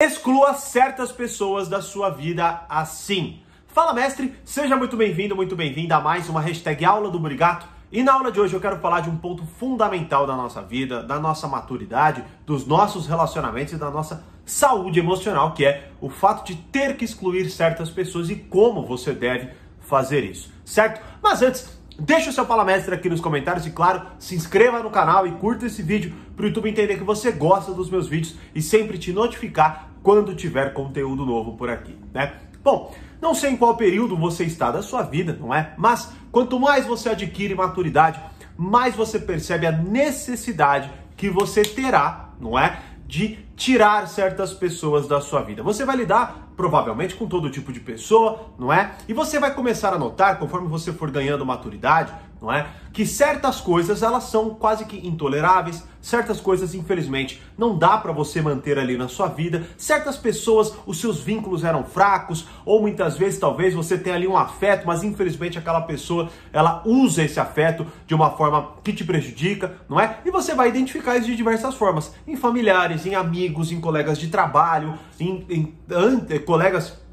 Exclua certas pessoas da sua vida assim. Fala, mestre, seja muito bem-vindo, muito bem-vinda a mais uma hashtag Aula do Brigato. E na aula de hoje eu quero falar de um ponto fundamental da nossa vida, da nossa maturidade, dos nossos relacionamentos e da nossa saúde emocional, que é o fato de ter que excluir certas pessoas e como você deve fazer isso, certo? Mas antes, Deixa o seu palamestre aqui nos comentários e, claro, se inscreva no canal e curta esse vídeo para o YouTube entender que você gosta dos meus vídeos e sempre te notificar quando tiver conteúdo novo por aqui, né? Bom, não sei em qual período você está da sua vida, não é? Mas quanto mais você adquire maturidade, mais você percebe a necessidade que você terá, não é? De tirar certas pessoas da sua vida. Você vai lidar provavelmente com todo tipo de pessoa, não é? E você vai começar a notar, conforme você for ganhando maturidade, não é? Que certas coisas elas são quase que intoleráveis, certas coisas infelizmente não dá para você manter ali na sua vida, certas pessoas os seus vínculos eram fracos ou muitas vezes talvez você tenha ali um afeto, mas infelizmente aquela pessoa ela usa esse afeto de uma forma que te prejudica, não é? E você vai identificar isso de diversas formas, em familiares, em amigos, em colegas de trabalho, em, em, em colegas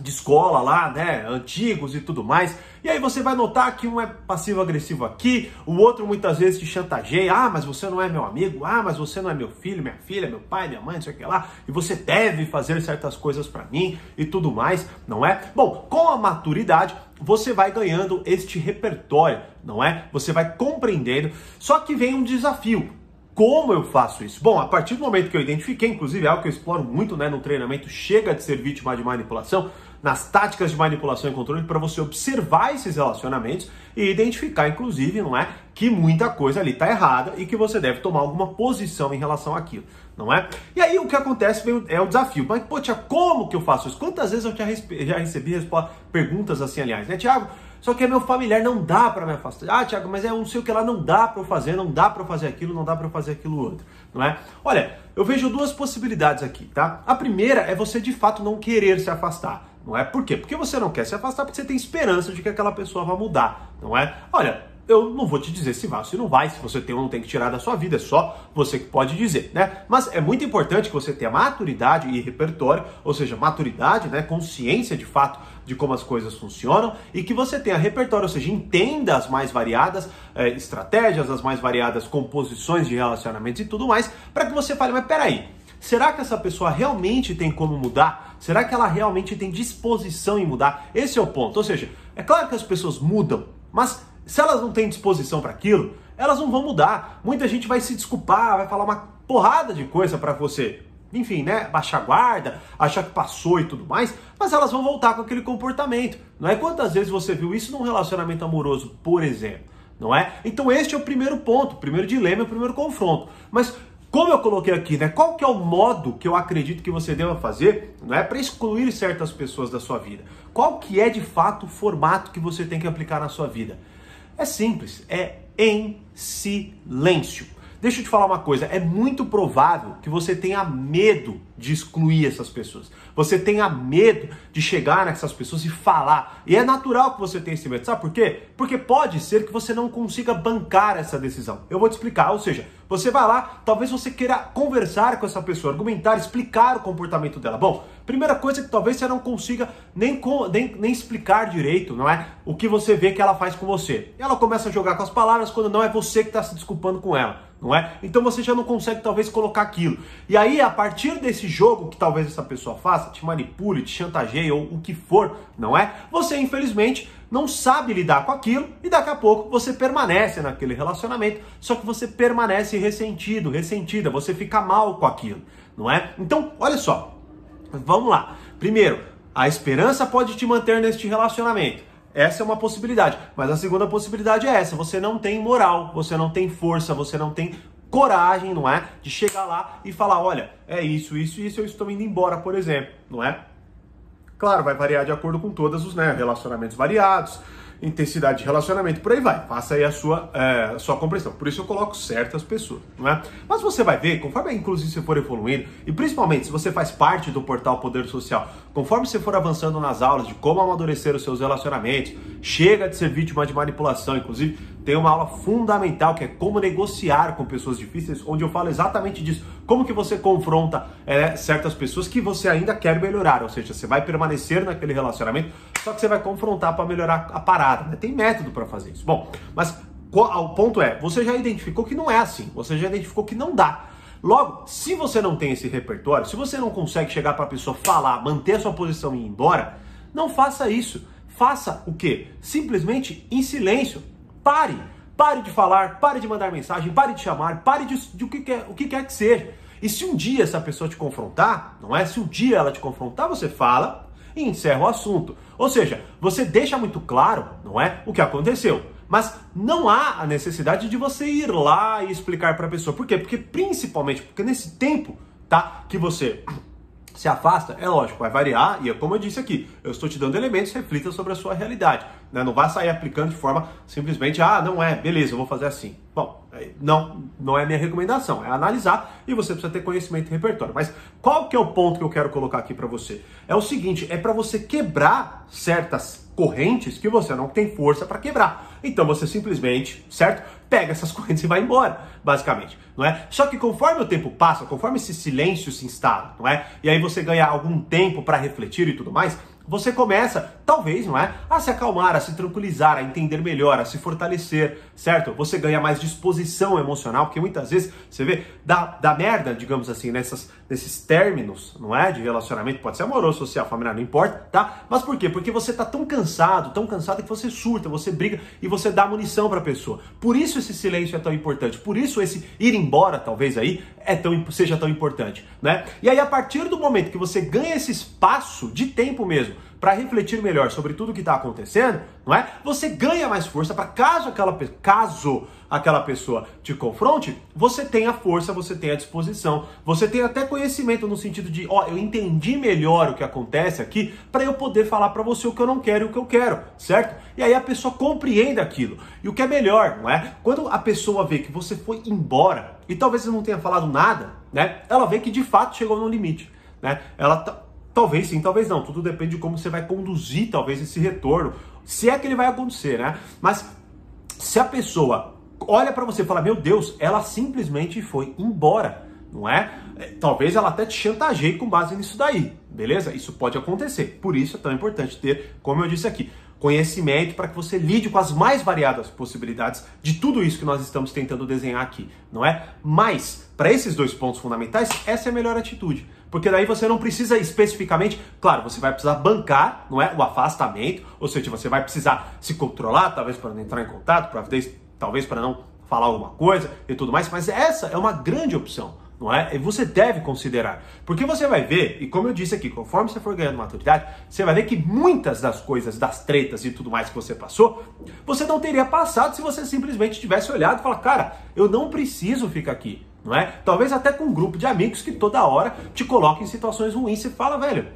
de escola lá, né, antigos e tudo mais. E aí você vai notar que um é passivo-agressivo aqui, o outro muitas vezes te chantageia. Ah, mas você não é meu amigo. Ah, mas você não é meu filho, minha filha, meu pai, minha mãe, não sei o que lá. E você deve fazer certas coisas para mim e tudo mais, não é? Bom, com a maturidade, você vai ganhando este repertório, não é? Você vai compreendendo. Só que vem um desafio. Como eu faço isso? Bom, a partir do momento que eu identifiquei, inclusive é algo que eu exploro muito né, no treinamento Chega de Ser Vítima de Manipulação, nas táticas de manipulação e controle, para você observar esses relacionamentos e identificar, inclusive, não é, que muita coisa ali está errada e que você deve tomar alguma posição em relação àquilo, não é? E aí o que acontece é o desafio. Mas, pô, Tia, como que eu faço isso? Quantas vezes eu já recebi perguntas assim, aliás, né, Tiago? Só que é meu familiar, não dá para me afastar. Ah, Tiago, mas é um sei o que lá, não dá para eu fazer, não dá para eu fazer aquilo, não dá para eu fazer aquilo outro, não é? Olha, eu vejo duas possibilidades aqui, tá? A primeira é você de fato não querer se afastar, não é? Por quê? Porque você não quer se afastar porque você tem esperança de que aquela pessoa vai mudar, não é? Olha, eu não vou te dizer se vai ou se não vai, se você tem ou não tem que tirar da sua vida, é só você que pode dizer, né? Mas é muito importante que você tenha maturidade e repertório, ou seja, maturidade, né, consciência de fato de como as coisas funcionam e que você tenha repertório, ou seja, entenda as mais variadas é, estratégias, as mais variadas composições de relacionamentos e tudo mais, para que você fale, mas peraí, será que essa pessoa realmente tem como mudar? Será que ela realmente tem disposição em mudar? Esse é o ponto. Ou seja, é claro que as pessoas mudam, mas se elas não têm disposição para aquilo, elas não vão mudar. Muita gente vai se desculpar, vai falar uma porrada de coisa para você. Enfim, né? Baixar guarda, achar que passou e tudo mais, mas elas vão voltar com aquele comportamento. Não é quantas vezes você viu isso num relacionamento amoroso, por exemplo, não é? Então este é o primeiro ponto, o primeiro dilema, o primeiro confronto. Mas como eu coloquei aqui, né? Qual que é o modo que eu acredito que você deva fazer, não é para excluir certas pessoas da sua vida? Qual que é de fato o formato que você tem que aplicar na sua vida? É simples, é em silêncio. Deixa eu te falar uma coisa, é muito provável que você tenha medo de excluir essas pessoas. Você tenha medo de chegar nessas pessoas e falar. E é natural que você tenha esse medo. Sabe por quê? Porque pode ser que você não consiga bancar essa decisão. Eu vou te explicar. Ou seja, você vai lá, talvez você queira conversar com essa pessoa, argumentar, explicar o comportamento dela. Bom, primeira coisa que talvez você não consiga nem, nem, nem explicar direito, não é? O que você vê que ela faz com você. Ela começa a jogar com as palavras quando não é você que está se desculpando com ela, não é? Então você já não consegue talvez colocar aquilo. E aí, a partir desse esse jogo que talvez essa pessoa faça, te manipule, te chantageie ou o que for, não é? Você, infelizmente, não sabe lidar com aquilo e daqui a pouco você permanece naquele relacionamento, só que você permanece ressentido, ressentida, você fica mal com aquilo, não é? Então, olha só, vamos lá. Primeiro, a esperança pode te manter neste relacionamento. Essa é uma possibilidade. Mas a segunda possibilidade é essa: você não tem moral, você não tem força, você não tem coragem, não é? De chegar lá e falar, olha, é isso, isso, isso, eu estou indo embora, por exemplo, não é? Claro, vai variar de acordo com todos os né, relacionamentos variados, intensidade de relacionamento, por aí vai. Faça aí a sua, é, a sua compreensão. Por isso eu coloco certas pessoas, não é? Mas você vai ver, conforme inclusive você for evoluindo, e principalmente se você faz parte do portal Poder Social, conforme você for avançando nas aulas de como amadurecer os seus relacionamentos, chega de ser vítima de manipulação, inclusive tem uma aula fundamental que é como negociar com pessoas difíceis, onde eu falo exatamente disso. Como que você confronta é, certas pessoas que você ainda quer melhorar, ou seja, você vai permanecer naquele relacionamento, só que você vai confrontar para melhorar a parada. Né? Tem método para fazer isso. Bom, mas o ponto é, você já identificou que não é assim, você já identificou que não dá. Logo, se você não tem esse repertório, se você não consegue chegar para a pessoa falar, manter a sua posição e ir embora, não faça isso. Faça o quê? Simplesmente em silêncio. Pare. Pare de falar, pare de mandar mensagem, pare de chamar, pare de, de o, que quer, o que quer que seja. E se um dia essa pessoa te confrontar, não é? Se um dia ela te confrontar, você fala e encerra o assunto. Ou seja, você deixa muito claro, não é? O que aconteceu. Mas não há a necessidade de você ir lá e explicar para a pessoa. Por quê? Porque principalmente porque nesse tempo, tá, que você se afasta, é lógico, vai variar, e é como eu disse aqui, eu estou te dando elementos, reflita sobre a sua realidade. Né? Não vai sair aplicando de forma simplesmente, ah, não é, beleza, eu vou fazer assim. Bom, não, não é minha recomendação, é analisar e você precisa ter conhecimento e repertório. Mas qual que é o ponto que eu quero colocar aqui para você? É o seguinte, é para você quebrar certas correntes que você não tem força para quebrar. Então você simplesmente, certo? Pega essas correntes e vai embora, basicamente, não é? Só que conforme o tempo passa, conforme esse silêncio se instala, não é? E aí você ganha algum tempo para refletir e tudo mais, você começa, talvez, não é? A se acalmar, a se tranquilizar, a entender melhor, a se fortalecer, certo? Você ganha mais disposição emocional, porque muitas vezes você vê da, da merda, digamos assim, nessas, nesses términos, não é? De relacionamento, pode ser amoroso, social, familiar, não importa, tá? Mas por quê? Porque você tá tão cansado, tão cansado que você surta, você briga e você dá munição pra pessoa. Por isso esse silêncio é tão importante, por isso esse ir embora, talvez aí, é tão, seja tão importante, né? E aí, a partir do momento que você ganha esse espaço de tempo mesmo para refletir melhor sobre tudo que está acontecendo, não é? Você ganha mais força para caso aquela caso aquela pessoa te confronte, você tem a força, você tem a disposição, você tem até conhecimento no sentido de, ó, eu entendi melhor o que acontece aqui para eu poder falar para você o que eu não quero e o que eu quero, certo? E aí a pessoa compreende aquilo. E o que é melhor, não é? Quando a pessoa vê que você foi embora e talvez você não tenha falado nada, né? Ela vê que de fato chegou no limite, né? Ela Talvez sim, talvez não. Tudo depende de como você vai conduzir, talvez, esse retorno. Se é que ele vai acontecer, né? Mas se a pessoa olha para você e fala, meu Deus, ela simplesmente foi embora, não é? é? Talvez ela até te chantageie com base nisso daí, beleza? Isso pode acontecer. Por isso é tão importante ter, como eu disse aqui, conhecimento para que você lide com as mais variadas possibilidades de tudo isso que nós estamos tentando desenhar aqui, não é? Mas, para esses dois pontos fundamentais, essa é a melhor atitude. Porque daí você não precisa especificamente, claro, você vai precisar bancar, não é? O afastamento, ou seja, você vai precisar se controlar, talvez para não entrar em contato, talvez para não falar alguma coisa e tudo mais, mas essa é uma grande opção não é? E você deve considerar. Porque você vai ver, e como eu disse aqui, conforme você for ganhando maturidade, você vai ver que muitas das coisas, das tretas e tudo mais que você passou, você não teria passado se você simplesmente tivesse olhado e falar, cara, eu não preciso ficar aqui, não é? Talvez até com um grupo de amigos que toda hora te coloca em situações ruins e fala, velho,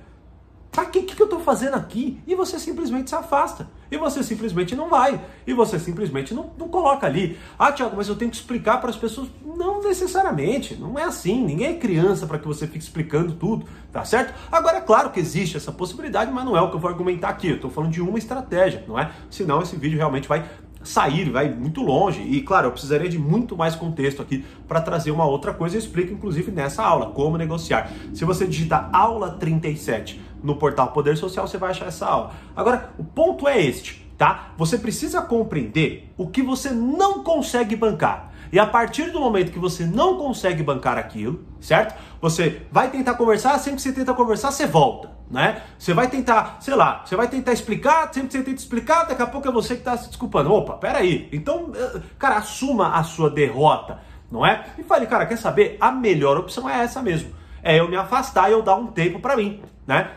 Pra que, que eu tô fazendo aqui? E você simplesmente se afasta. E você simplesmente não vai. E você simplesmente não, não coloca ali. Ah, Tiago, mas eu tenho que explicar para as pessoas. Não necessariamente. Não é assim. Ninguém é criança para que você fique explicando tudo. Tá certo? Agora, é claro que existe essa possibilidade, mas não é o que eu vou argumentar aqui. Eu tô falando de uma estratégia, não é? Senão esse vídeo realmente vai sair, vai muito longe. E claro, eu precisaria de muito mais contexto aqui para trazer uma outra coisa. Eu explico inclusive nessa aula como negociar. Se você digitar aula 37 no portal Poder Social, você vai achar essa aula. Agora, o ponto é este, tá? Você precisa compreender o que você não consegue bancar. E a partir do momento que você não consegue bancar aquilo, certo? Você vai tentar conversar, sempre que você tenta conversar, você volta né? Você vai tentar, sei lá, você vai tentar explicar, sempre que você tenta explicar, daqui a pouco é você que está se desculpando. Opa, peraí. Então, eh, cara, assuma a sua derrota, não é? E fale, cara, quer saber? A melhor opção é essa mesmo. É eu me afastar e eu dar um tempo para mim, né?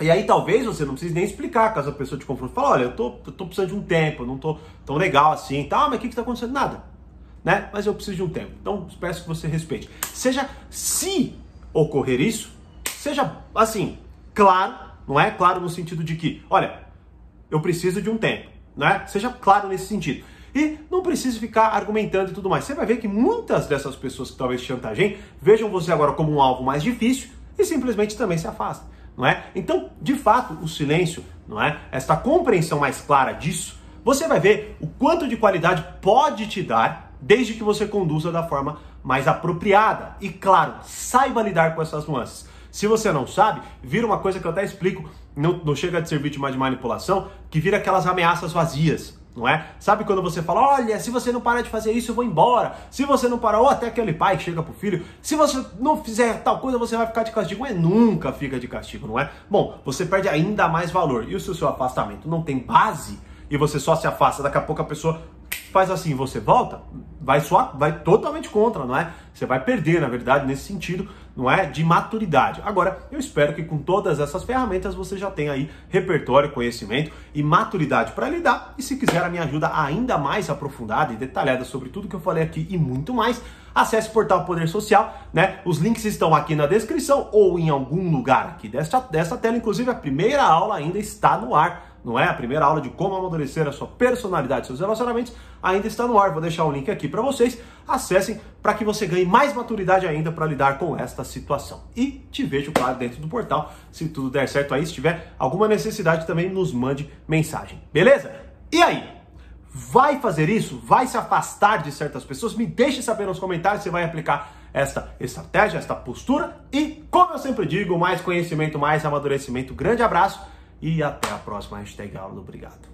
E aí talvez você não precise nem explicar, caso a pessoa te confronte. Fala, olha, eu tô, eu tô precisando de um tempo, não tô tão legal assim, tá? Mas o que que tá acontecendo? Nada, né? Mas eu preciso de um tempo. Então, peço que você respeite. Seja, se ocorrer isso, seja assim, claro, não é? Claro no sentido de que, olha, eu preciso de um tempo, né? Seja claro nesse sentido. E não precise ficar argumentando e tudo mais. Você vai ver que muitas dessas pessoas que talvez chantageiem vejam você agora como um alvo mais difícil e simplesmente também se afastam, não é? Então, de fato, o silêncio, não é? Esta compreensão mais clara disso você vai ver o quanto de qualidade pode te dar desde que você conduza da forma mais apropriada. E claro, saiba lidar com essas nuances. Se você não sabe, vira uma coisa que eu até explico, não, não chega de ser vítima de manipulação, que vira aquelas ameaças vazias não é? Sabe quando você fala, olha, se você não parar de fazer isso, eu vou embora. Se você não parar, ou até aquele pai chega pro filho, se você não fizer tal coisa, você vai ficar de castigo. É nunca fica de castigo, não é? Bom, você perde ainda mais valor. E se o seu afastamento não tem base e você só se afasta, daqui a pouco a pessoa faz assim, você volta, vai só, vai totalmente contra, não é? Você vai perder, na verdade, nesse sentido, não é? De maturidade. Agora, eu espero que com todas essas ferramentas você já tenha aí repertório, conhecimento e maturidade para lidar. E se quiser a minha ajuda ainda mais aprofundada e detalhada sobre tudo que eu falei aqui e muito mais, acesse o portal Poder Social, né? Os links estão aqui na descrição ou em algum lugar aqui desta, dessa tela. Inclusive, a primeira aula ainda está no ar não é? A primeira aula de como amadurecer a sua personalidade, seus relacionamentos, ainda está no ar. Vou deixar o link aqui para vocês. Acessem para que você ganhe mais maturidade ainda para lidar com esta situação. E te vejo, claro, dentro do portal. Se tudo der certo aí, se tiver alguma necessidade, também nos mande mensagem. Beleza? E aí? Vai fazer isso? Vai se afastar de certas pessoas? Me deixe saber nos comentários se vai aplicar esta estratégia, esta postura. E, como eu sempre digo, mais conhecimento, mais amadurecimento. Grande abraço e até a próxima hashtag aula do Obrigado.